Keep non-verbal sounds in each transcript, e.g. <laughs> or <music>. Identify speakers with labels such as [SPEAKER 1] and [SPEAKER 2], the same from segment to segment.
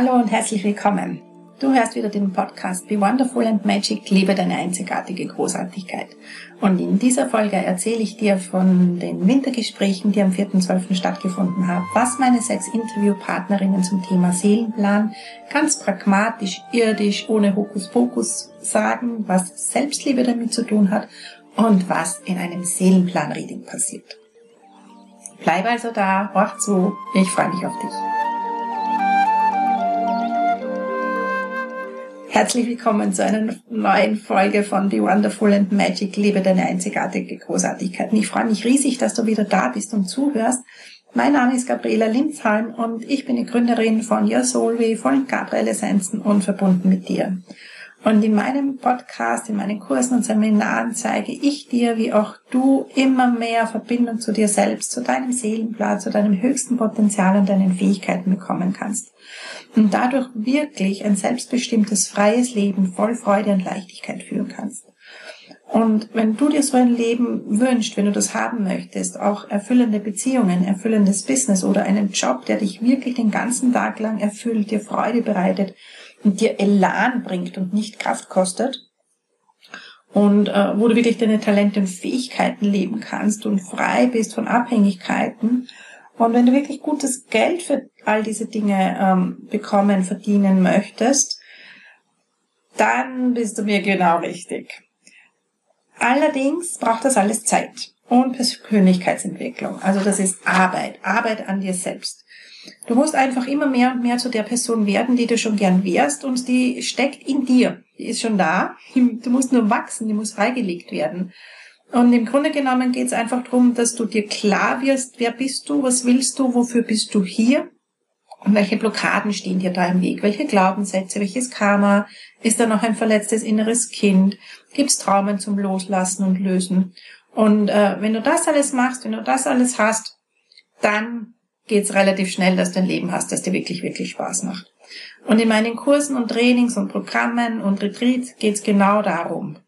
[SPEAKER 1] Hallo und herzlich willkommen. Du hörst wieder den Podcast Be Wonderful and Magic, liebe deine einzigartige Großartigkeit. Und in dieser Folge erzähle ich dir von den Wintergesprächen, die am 4.12. stattgefunden haben, was meine sechs Interviewpartnerinnen zum Thema Seelenplan ganz pragmatisch, irdisch, ohne Hokuspokus sagen, was Selbstliebe damit zu tun hat und was in einem Seelenplan-Reading passiert. Bleib also da, horch zu, ich freue mich auf dich. Herzlich willkommen zu einer neuen Folge von Be Wonderful and Magic. Liebe deine einzigartige Großartigkeit. ich freue mich riesig, dass du wieder da bist und zuhörst. Mein Name ist Gabriela Linzheim und ich bin die Gründerin von Your Soulway, von Gabriel Essenzen und verbunden mit dir. Und in meinem Podcast, in meinen Kursen und Seminaren zeige ich dir, wie auch du immer mehr Verbindung zu dir selbst, zu deinem Seelenplan, zu deinem höchsten Potenzial und deinen Fähigkeiten bekommen kannst und dadurch wirklich ein selbstbestimmtes, freies Leben voll Freude und Leichtigkeit führen kannst. Und wenn du dir so ein Leben wünschst, wenn du das haben möchtest, auch erfüllende Beziehungen, erfüllendes Business oder einen Job, der dich wirklich den ganzen Tag lang erfüllt, dir Freude bereitet und dir Elan bringt und nicht Kraft kostet, und äh, wo du wirklich deine Talente und Fähigkeiten leben kannst und frei bist von Abhängigkeiten und wenn du wirklich gutes Geld für all diese Dinge ähm, bekommen, verdienen möchtest, dann bist du mir genau richtig. Allerdings braucht das alles Zeit und Persönlichkeitsentwicklung. Also das ist Arbeit, Arbeit an dir selbst. Du musst einfach immer mehr und mehr zu der Person werden, die du schon gern wärst und die steckt in dir. Die ist schon da. Du musst nur wachsen, die muss freigelegt werden. Und im Grunde genommen geht es einfach darum, dass du dir klar wirst, wer bist du, was willst du, wofür bist du hier und welche Blockaden stehen dir da im Weg, welche Glaubenssätze, welches Karma, ist da noch ein verletztes inneres Kind, gibt es Traumen zum Loslassen und Lösen. Und äh, wenn du das alles machst, wenn du das alles hast, dann geht es relativ schnell, dass du ein Leben hast, das dir wirklich, wirklich Spaß macht. Und in meinen Kursen und Trainings und Programmen und Retreats geht es genau darum.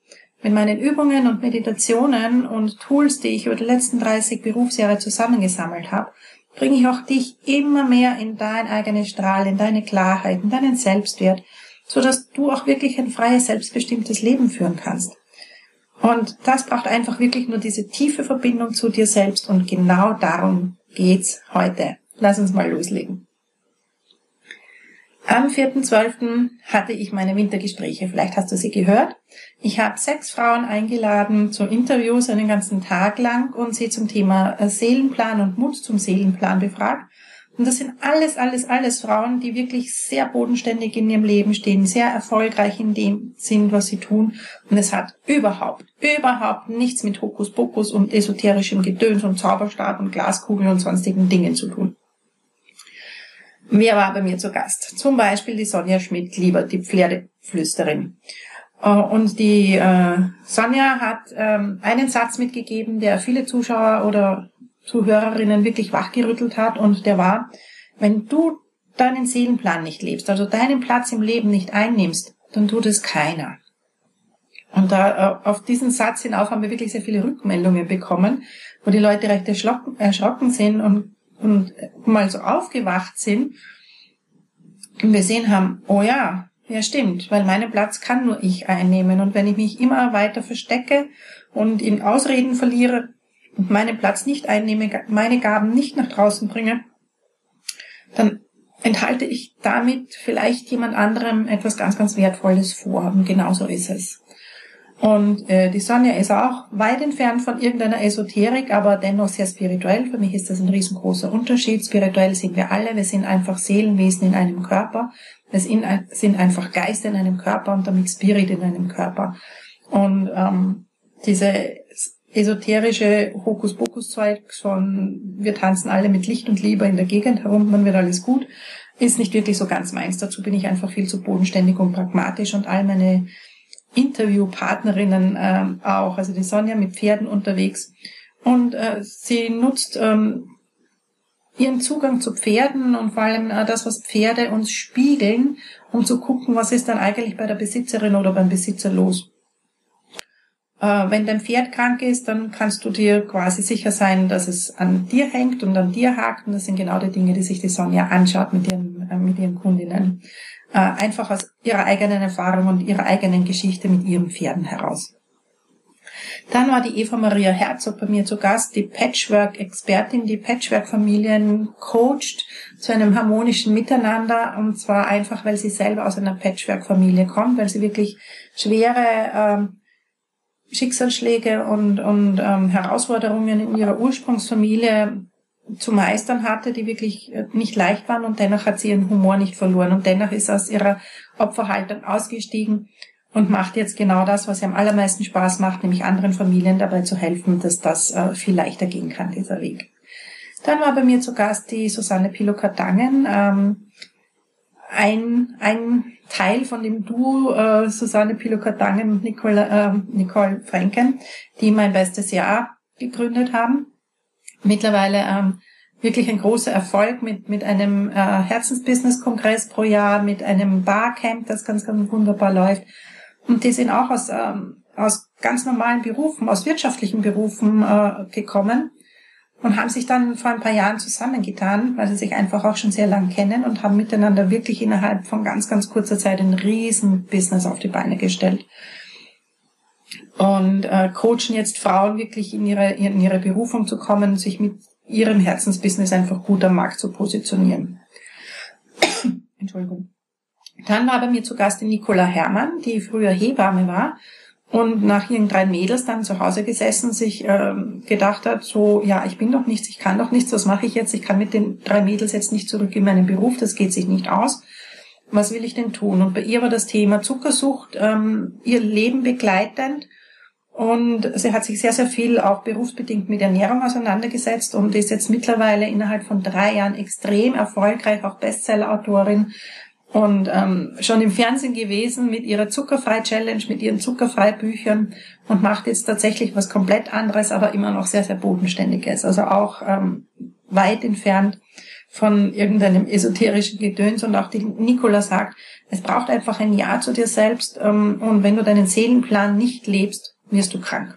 [SPEAKER 1] Mit meinen Übungen und Meditationen und Tools, die ich über die letzten 30 Berufsjahre zusammengesammelt habe, bringe ich auch dich immer mehr in dein eigenes Strahl, in deine Klarheit, in deinen Selbstwert, so dass du auch wirklich ein freies, selbstbestimmtes Leben führen kannst. Und das braucht einfach wirklich nur diese tiefe Verbindung zu dir selbst und genau darum geht's heute. Lass uns mal loslegen. Am 4.12. hatte ich meine Wintergespräche. Vielleicht hast du sie gehört. Ich habe sechs Frauen eingeladen zu Interviews einen ganzen Tag lang und sie zum Thema äh, Seelenplan und Mut zum Seelenplan befragt. Und das sind alles, alles, alles Frauen, die wirklich sehr bodenständig in ihrem Leben stehen, sehr erfolgreich in dem sind, was sie tun. Und es hat überhaupt, überhaupt nichts mit Hokuspokus und esoterischem Gedöns und Zauberstab und Glaskugeln und sonstigen Dingen zu tun. Wer war bei mir zu Gast? Zum Beispiel die Sonja Schmidt-Lieber, die Pferdeflüsterin. Äh, und die äh, Sonja hat ähm, einen Satz mitgegeben, der viele Zuschauer oder Zuhörerinnen wirklich wachgerüttelt hat und der war, wenn du deinen Seelenplan nicht lebst, also deinen Platz im Leben nicht einnimmst, dann tut es keiner. Und da äh, auf diesen Satz hinauf haben wir wirklich sehr viele Rückmeldungen bekommen, wo die Leute recht erschrocken, sind und und mal so aufgewacht sind und gesehen haben, oh ja, ja stimmt, weil meinen Platz kann nur ich einnehmen. Und wenn ich mich immer weiter verstecke und in Ausreden verliere und meinen Platz nicht einnehme, meine Gaben nicht nach draußen bringe, dann enthalte ich damit vielleicht jemand anderem etwas ganz, ganz Wertvolles vor. Und genauso ist es. Und äh, die Sonja ist auch weit entfernt von irgendeiner Esoterik, aber dennoch sehr spirituell. Für mich ist das ein riesengroßer Unterschied. Spirituell sind wir alle. Wir sind einfach Seelenwesen in einem Körper. Wir sind einfach Geist in einem Körper und damit Spirit in einem Körper. Und ähm, diese esoterische Hokuspokus-Zeug von wir tanzen alle mit Licht und Liebe in der Gegend herum, dann wird alles gut, ist nicht wirklich so ganz meins. Dazu bin ich einfach viel zu bodenständig und pragmatisch und all meine Interviewpartnerinnen ähm, auch, also die Sonja mit Pferden unterwegs. Und äh, sie nutzt ähm, ihren Zugang zu Pferden und vor allem äh, das, was Pferde uns spiegeln, um zu gucken, was ist dann eigentlich bei der Besitzerin oder beim Besitzer los. Äh, wenn dein Pferd krank ist, dann kannst du dir quasi sicher sein, dass es an dir hängt und an dir hakt. Und das sind genau die Dinge, die sich die Sonja anschaut mit ihren, äh, mit ihren Kundinnen. Äh, einfach aus ihrer eigenen Erfahrung und ihrer eigenen Geschichte mit ihren Pferden heraus. Dann war die Eva Maria Herzog bei mir zu Gast, die Patchwork-Expertin, die Patchwork-Familien coacht zu einem harmonischen Miteinander und zwar einfach, weil sie selber aus einer Patchwork-Familie kommt, weil sie wirklich schwere ähm, Schicksalsschläge und, und ähm, Herausforderungen in ihrer Ursprungsfamilie zu meistern hatte, die wirklich äh, nicht leicht waren und dennoch hat sie ihren Humor nicht verloren und dennoch ist aus ihrer Opferhaltung ausgestiegen und macht jetzt genau das, was ihr am allermeisten Spaß macht, nämlich anderen Familien dabei zu helfen, dass das äh, viel leichter gehen kann, dieser Weg. Dann war bei mir zu Gast die Susanne Pilokatangen, ähm, ein, ein Teil von dem Duo äh, Susanne Pilokatangen und Nicole, äh, Nicole Franken, die mein bestes Jahr gegründet haben. Mittlerweile ähm, wirklich ein großer Erfolg mit, mit einem äh, Herzensbusiness-Kongress pro Jahr, mit einem Barcamp, das ganz, ganz wunderbar läuft und die sind auch aus, ähm, aus ganz normalen Berufen, aus wirtschaftlichen Berufen äh, gekommen und haben sich dann vor ein paar Jahren zusammengetan, weil sie sich einfach auch schon sehr lang kennen und haben miteinander wirklich innerhalb von ganz, ganz kurzer Zeit ein riesen Business auf die Beine gestellt. Und äh, coachen jetzt Frauen wirklich in ihre, in ihre Berufung zu kommen, sich mit ihrem Herzensbusiness einfach gut am Markt zu positionieren. <coughs> Entschuldigung. Dann war bei mir zu Gast die Nicola Hermann, die früher Hebamme war und nach ihren drei Mädels dann zu Hause gesessen, sich ähm, gedacht hat, so, ja, ich bin doch nichts, ich kann doch nichts, was mache ich jetzt? Ich kann mit den drei Mädels jetzt nicht zurück in meinen Beruf, das geht sich nicht aus. Was will ich denn tun? Und bei ihr war das Thema Zuckersucht ähm, ihr Leben begleitend. Und sie hat sich sehr, sehr viel auch berufsbedingt mit Ernährung auseinandergesetzt und ist jetzt mittlerweile innerhalb von drei Jahren extrem erfolgreich, auch Bestseller-Autorin, und ähm, schon im Fernsehen gewesen mit ihrer Zuckerfrei-Challenge, mit ihren Zuckerfrei-Büchern und macht jetzt tatsächlich was komplett anderes, aber immer noch sehr, sehr bodenständiges. Also auch ähm, weit entfernt von irgendeinem esoterischen Gedöns und auch die Nicola sagt, es braucht einfach ein Ja zu dir selbst ähm, und wenn du deinen Seelenplan nicht lebst, wirst du krank.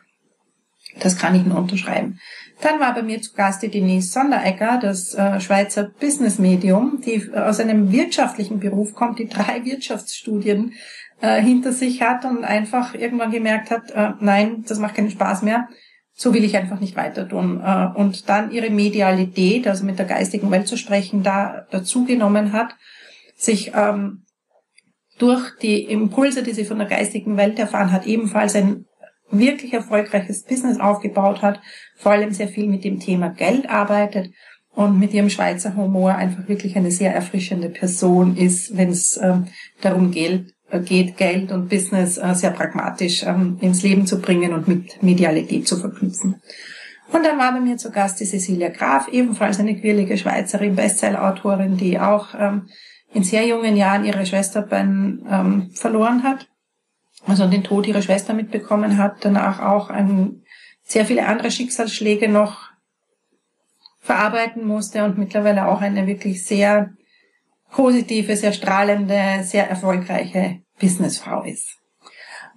[SPEAKER 1] Das kann ich nur unterschreiben. Dann war bei mir zu Gast die Denise Sonderegger, das äh, Schweizer Business Medium, die aus einem wirtschaftlichen Beruf kommt, die drei <laughs> Wirtschaftsstudien äh, hinter sich hat und einfach irgendwann gemerkt hat, äh, nein, das macht keinen Spaß mehr, so will ich einfach nicht weiter tun. Äh, und dann ihre Medialität, also mit der geistigen Welt zu sprechen, da dazu genommen hat, sich ähm, durch die Impulse, die sie von der geistigen Welt erfahren hat, ebenfalls ein wirklich erfolgreiches Business aufgebaut hat, vor allem sehr viel mit dem Thema Geld arbeitet und mit ihrem Schweizer Humor einfach wirklich eine sehr erfrischende Person ist, wenn es ähm, darum geht, äh, geht, Geld und Business äh, sehr pragmatisch ähm, ins Leben zu bringen und mit Medialität zu verknüpfen. Und dann war bei mir zu Gast die Cecilia Graf, ebenfalls eine quirlige Schweizerin, Bestseller-Autorin, die auch ähm, in sehr jungen Jahren ihre Schwester Ben ähm, verloren hat also den Tod ihrer Schwester mitbekommen hat, danach auch ein, sehr viele andere Schicksalsschläge noch verarbeiten musste und mittlerweile auch eine wirklich sehr positive, sehr strahlende, sehr erfolgreiche Businessfrau ist.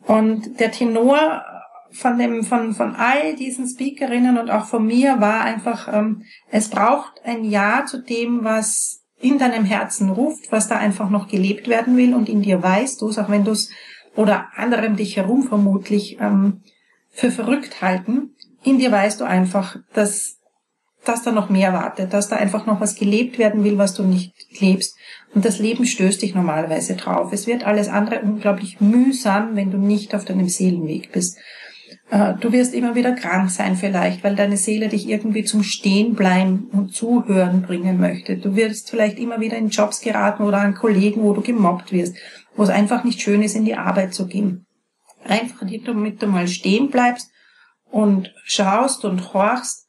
[SPEAKER 1] Und der Tenor von dem, von, von all diesen Speakerinnen und auch von mir war einfach, ähm, es braucht ein Ja zu dem, was in deinem Herzen ruft, was da einfach noch gelebt werden will und in dir weißt du es, auch wenn du es oder andere dich herum vermutlich ähm, für verrückt halten, in dir weißt du einfach, dass, dass da noch mehr wartet, dass da einfach noch was gelebt werden will, was du nicht lebst. Und das Leben stößt dich normalerweise drauf. Es wird alles andere unglaublich mühsam, wenn du nicht auf deinem Seelenweg bist. Äh, du wirst immer wieder krank sein vielleicht, weil deine Seele dich irgendwie zum Stehen bleiben und Zuhören bringen möchte. Du wirst vielleicht immer wieder in Jobs geraten oder an Kollegen, wo du gemobbt wirst wo es einfach nicht schön ist, in die Arbeit zu gehen. Einfach damit du mal stehen bleibst und schaust und horchst,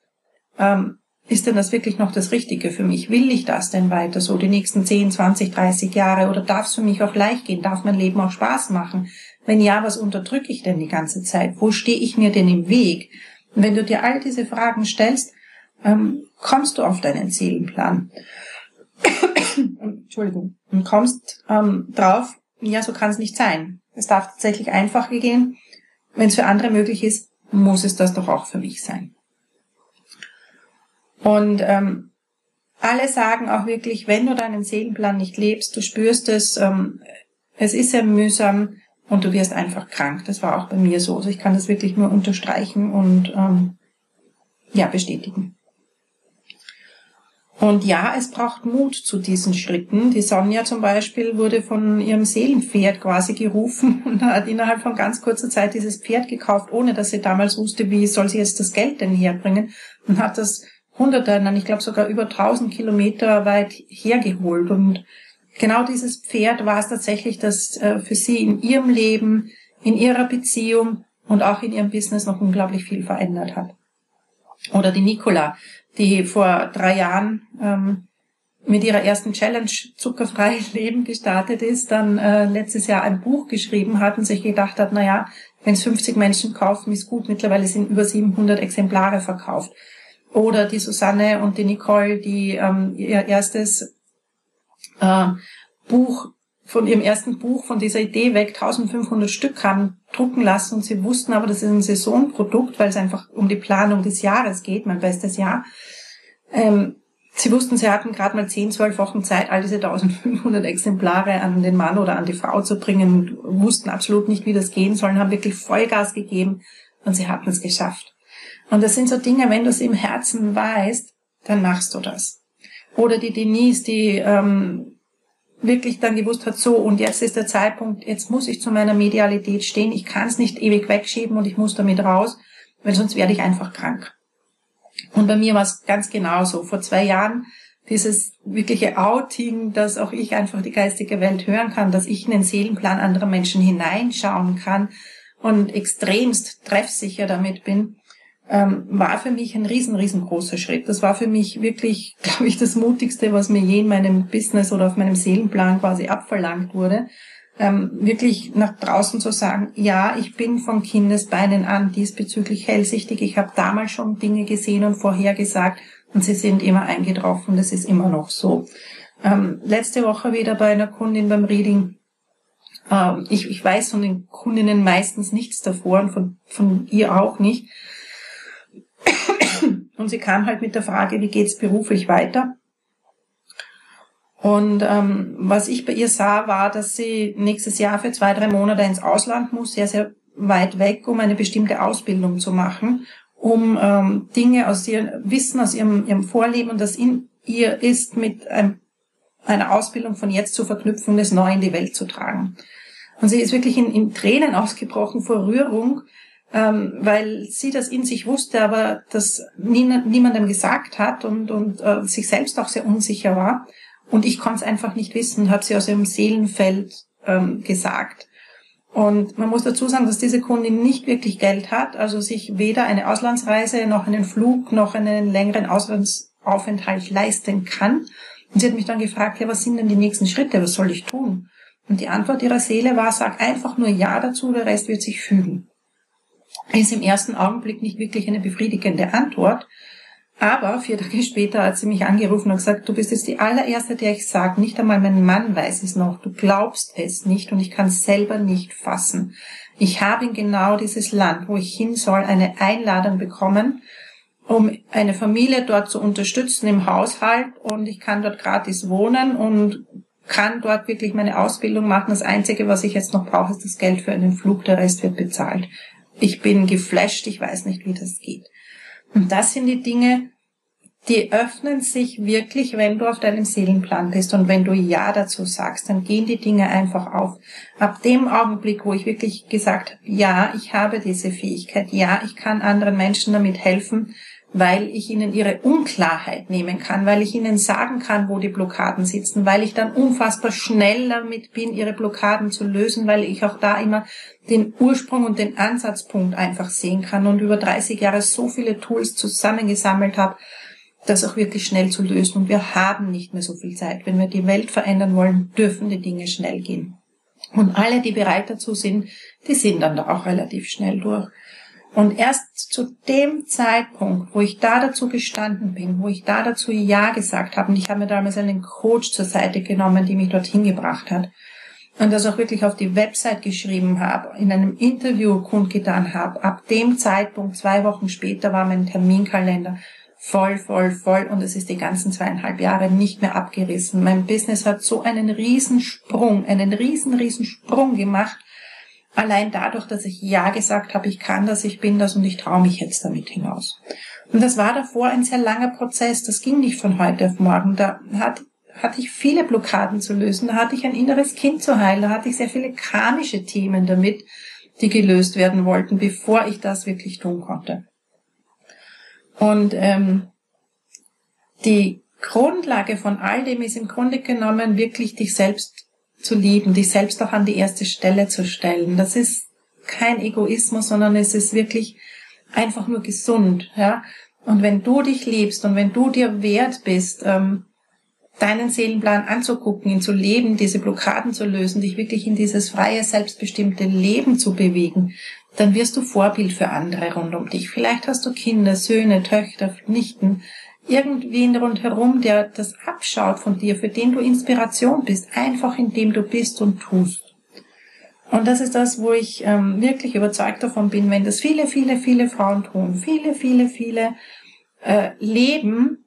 [SPEAKER 1] ähm, ist denn das wirklich noch das Richtige für mich? Will ich das denn weiter so die nächsten 10, 20, 30 Jahre oder darf es für mich auch leicht gehen? Darf mein Leben auch Spaß machen? Wenn ja, was unterdrücke ich denn die ganze Zeit? Wo stehe ich mir denn im Weg? Und wenn du dir all diese Fragen stellst, ähm, kommst du auf deinen Seelenplan. <coughs> Entschuldigung. Und kommst ähm, drauf, ja, so kann es nicht sein. Es darf tatsächlich einfacher gehen. wenn es für andere möglich ist, muss es das doch auch für mich sein. Und ähm, alle sagen auch wirklich, wenn du deinen Seelenplan nicht lebst, du spürst es, ähm, es ist sehr mühsam und du wirst einfach krank. Das war auch bei mir so. Also ich kann das wirklich nur unterstreichen und ähm, ja bestätigen. Und ja, es braucht Mut zu diesen Schritten. Die Sonja zum Beispiel wurde von ihrem Seelenpferd quasi gerufen <laughs> und hat innerhalb von ganz kurzer Zeit dieses Pferd gekauft, ohne dass sie damals wusste, wie soll sie jetzt das Geld denn herbringen und hat das hunderte, nein, ich glaube sogar über tausend Kilometer weit hergeholt. Und genau dieses Pferd war es tatsächlich, das äh, für sie in ihrem Leben, in ihrer Beziehung und auch in ihrem Business noch unglaublich viel verändert hat. Oder die Nicola, die vor drei Jahren ähm, mit ihrer ersten Challenge zuckerfrei <laughs> Leben gestartet ist, dann äh, letztes Jahr ein Buch geschrieben hat und sich gedacht hat, na ja, wenn es 50 Menschen kaufen, ist gut. Mittlerweile sind über 700 Exemplare verkauft. Oder die Susanne und die Nicole, die ähm, ihr erstes äh, Buch von ihrem ersten Buch, von dieser Idee weg, 1500 Stück haben drucken lassen und sie wussten aber, das ist ein Saisonprodukt, weil es einfach um die Planung des Jahres geht, mein bestes Jahr. Ähm, sie wussten, sie hatten gerade mal 10, 12 Wochen Zeit, all diese 1500 Exemplare an den Mann oder an die Frau zu bringen, wussten absolut nicht, wie das gehen soll, haben wirklich Vollgas gegeben und sie hatten es geschafft. Und das sind so Dinge, wenn du es im Herzen weißt, dann machst du das. Oder die Denise, die ähm, wirklich dann gewusst hat, so und jetzt ist der Zeitpunkt, jetzt muss ich zu meiner Medialität stehen, ich kann es nicht ewig wegschieben und ich muss damit raus, weil sonst werde ich einfach krank. Und bei mir war es ganz genauso. Vor zwei Jahren dieses wirkliche Outing, dass auch ich einfach die geistige Welt hören kann, dass ich in den Seelenplan anderer Menschen hineinschauen kann und extremst treffsicher damit bin, ähm, war für mich ein riesen, riesengroßer Schritt. Das war für mich wirklich, <laughs> glaube ich, das Mutigste, was mir je in meinem Business oder auf meinem Seelenplan quasi abverlangt wurde. Ähm, wirklich nach draußen zu sagen, ja, ich bin von Kindesbeinen an diesbezüglich hellsichtig. Ich habe damals schon Dinge gesehen und vorhergesagt und sie sind immer eingetroffen. Das ist immer noch so. Ähm, letzte Woche wieder bei einer Kundin beim Reading. Ähm, ich, ich weiß von den Kundinnen meistens nichts davor und von, von ihr auch nicht. Und sie kam halt mit der Frage, wie geht's beruflich weiter? Und ähm, was ich bei ihr sah, war, dass sie nächstes Jahr für zwei, drei Monate ins Ausland muss, sehr, sehr weit weg, um eine bestimmte Ausbildung zu machen, um ähm, Dinge aus ihrem Wissen, aus ihrem, ihrem Vorleben, das in ihr ist, mit einem, einer Ausbildung von jetzt zu verknüpfen es neu in die Welt zu tragen. Und sie ist wirklich in, in Tränen ausgebrochen vor Rührung, ähm, weil sie das in sich wusste, aber das niemandem gesagt hat und, und äh, sich selbst auch sehr unsicher war. Und ich konnte es einfach nicht wissen, habe sie aus ihrem Seelenfeld ähm, gesagt. Und man muss dazu sagen, dass diese Kundin nicht wirklich Geld hat, also sich weder eine Auslandsreise noch einen Flug noch einen längeren Auslandsaufenthalt leisten kann. Und sie hat mich dann gefragt, ja, was sind denn die nächsten Schritte, was soll ich tun? Und die Antwort ihrer Seele war, sag einfach nur Ja dazu, der Rest wird sich fügen ist im ersten Augenblick nicht wirklich eine befriedigende Antwort. Aber vier Tage später hat sie mich angerufen und gesagt, du bist jetzt die allererste, der ich sage, nicht einmal mein Mann weiß es noch, du glaubst es nicht und ich kann es selber nicht fassen. Ich habe in genau dieses Land, wo ich hin soll, eine Einladung bekommen, um eine Familie dort zu unterstützen im Haushalt und ich kann dort gratis wohnen und kann dort wirklich meine Ausbildung machen. Das Einzige, was ich jetzt noch brauche, ist das Geld für einen Flug, der Rest wird bezahlt ich bin geflasht, ich weiß nicht, wie das geht. Und das sind die Dinge, die öffnen sich wirklich, wenn du auf deinem Seelenplan bist und wenn du Ja dazu sagst, dann gehen die Dinge einfach auf. Ab dem Augenblick, wo ich wirklich gesagt habe, ja, ich habe diese Fähigkeit, ja, ich kann anderen Menschen damit helfen, weil ich ihnen ihre Unklarheit nehmen kann, weil ich ihnen sagen kann, wo die Blockaden sitzen, weil ich dann unfassbar schnell damit bin, ihre Blockaden zu lösen, weil ich auch da immer den Ursprung und den Ansatzpunkt einfach sehen kann und über 30 Jahre so viele Tools zusammengesammelt habe, das auch wirklich schnell zu lösen. Und wir haben nicht mehr so viel Zeit. Wenn wir die Welt verändern wollen, dürfen die Dinge schnell gehen. Und alle, die bereit dazu sind, die sind dann da auch relativ schnell durch. Und erst zu dem Zeitpunkt, wo ich da dazu gestanden bin, wo ich da dazu Ja gesagt habe, und ich habe mir damals einen Coach zur Seite genommen, die mich dorthin gebracht hat, und das auch wirklich auf die Website geschrieben habe, in einem Interview kundgetan habe, ab dem Zeitpunkt, zwei Wochen später, war mein Terminkalender voll, voll, voll und es ist die ganzen zweieinhalb Jahre nicht mehr abgerissen. Mein Business hat so einen Riesensprung, einen riesen, riesen Sprung gemacht. Allein dadurch, dass ich Ja gesagt habe, ich kann das, ich bin das und ich traue mich jetzt damit hinaus. Und das war davor ein sehr langer Prozess. Das ging nicht von heute auf morgen. Da hat, hatte ich viele Blockaden zu lösen. Da hatte ich ein inneres Kind zu heilen. Da hatte ich sehr viele karmische Themen damit, die gelöst werden wollten, bevor ich das wirklich tun konnte. Und ähm, die Grundlage von all dem ist im Grunde genommen wirklich dich selbst zu lieben, dich selbst auch an die erste Stelle zu stellen. Das ist kein Egoismus, sondern es ist wirklich einfach nur gesund. Ja? Und wenn du dich liebst und wenn du dir wert bist, ähm, deinen Seelenplan anzugucken, ihn zu leben, diese Blockaden zu lösen, dich wirklich in dieses freie, selbstbestimmte Leben zu bewegen, dann wirst du Vorbild für andere rund um dich. Vielleicht hast du Kinder, Söhne, Töchter, Nichten, irgendwen rundherum, der das abschaut von dir, für den du Inspiration bist, einfach indem du bist und tust. Und das ist das, wo ich ähm, wirklich überzeugt davon bin, wenn das viele, viele, viele Frauen tun, viele, viele, viele äh, leben,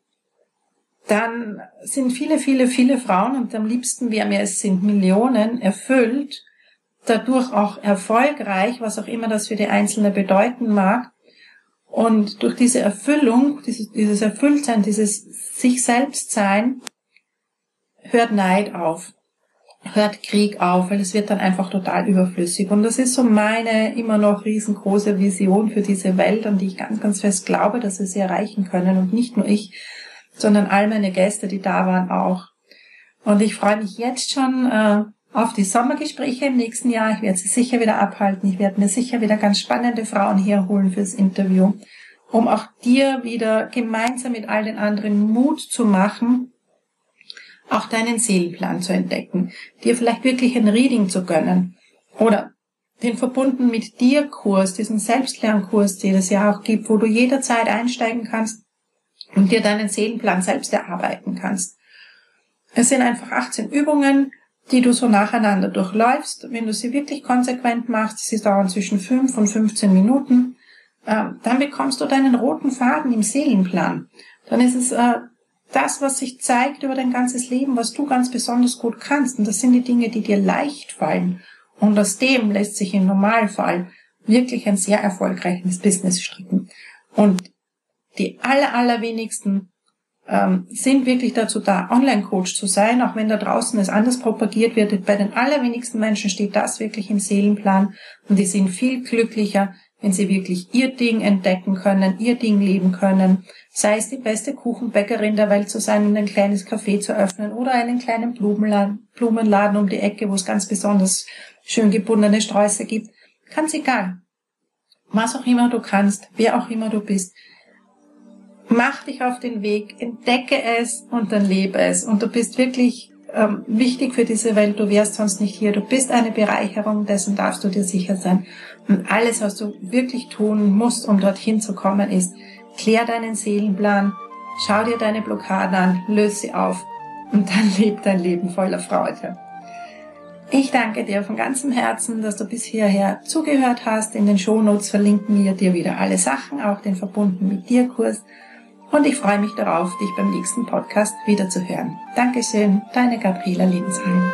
[SPEAKER 1] dann sind viele, viele, viele Frauen und am liebsten wäre mir, es sind Millionen erfüllt, dadurch auch erfolgreich, was auch immer das für die Einzelne bedeuten mag. Und durch diese Erfüllung, dieses, dieses Erfülltsein, dieses sich selbst sein, hört Neid auf, hört Krieg auf, weil es wird dann einfach total überflüssig. Und das ist so meine immer noch riesengroße Vision für diese Welt, an die ich ganz, ganz fest glaube, dass wir sie erreichen können. Und nicht nur ich, sondern all meine Gäste, die da waren, auch. Und ich freue mich jetzt schon äh, auf die Sommergespräche im nächsten Jahr. Ich werde sie sicher wieder abhalten. Ich werde mir sicher wieder ganz spannende Frauen hier holen fürs Interview, um auch dir wieder gemeinsam mit all den anderen Mut zu machen, auch deinen Seelenplan zu entdecken, dir vielleicht wirklich ein Reading zu gönnen oder den verbunden mit dir Kurs, diesen Selbstlernkurs, den es ja auch gibt, wo du jederzeit einsteigen kannst und dir deinen Seelenplan selbst erarbeiten kannst. Es sind einfach 18 Übungen, die du so nacheinander durchläufst. Wenn du sie wirklich konsequent machst, sie dauern zwischen 5 und 15 Minuten, ähm, dann bekommst du deinen roten Faden im Seelenplan. Dann ist es äh, das, was sich zeigt über dein ganzes Leben, was du ganz besonders gut kannst. Und das sind die Dinge, die dir leicht fallen. Und aus dem lässt sich im Normalfall wirklich ein sehr erfolgreiches Business stricken. Und die aller, allerwenigsten ähm, sind wirklich dazu da, Online-Coach zu sein, auch wenn da draußen es anders propagiert wird. Bei den allerwenigsten Menschen steht das wirklich im Seelenplan und die sind viel glücklicher, wenn sie wirklich ihr Ding entdecken können, ihr Ding leben können, sei es die beste Kuchenbäckerin der Welt zu sein und ein kleines Café zu öffnen oder einen kleinen Blumenladen, um die Ecke, wo es ganz besonders schön gebundene Sträuße gibt. Ganz egal. Was auch immer du kannst, wer auch immer du bist, mach dich auf den Weg, entdecke es und dann lebe es. Und du bist wirklich ähm, wichtig für diese Welt, du wärst sonst nicht hier. Du bist eine Bereicherung, dessen darfst du dir sicher sein. Und alles, was du wirklich tun musst, um dorthin zu kommen, ist, klär deinen Seelenplan, schau dir deine Blockaden an, löse sie auf und dann <laughs> leb dein Leben voller Freude. Ich danke dir von ganzem Herzen, dass du bis hierher zugehört hast. In den Shownotes verlinken wir dir wieder alle Sachen, auch den verbunden mit dir Kurs und ich freue mich darauf, dich beim nächsten Podcast wiederzuhören. Dankeschön, deine Gabriela Linsheim.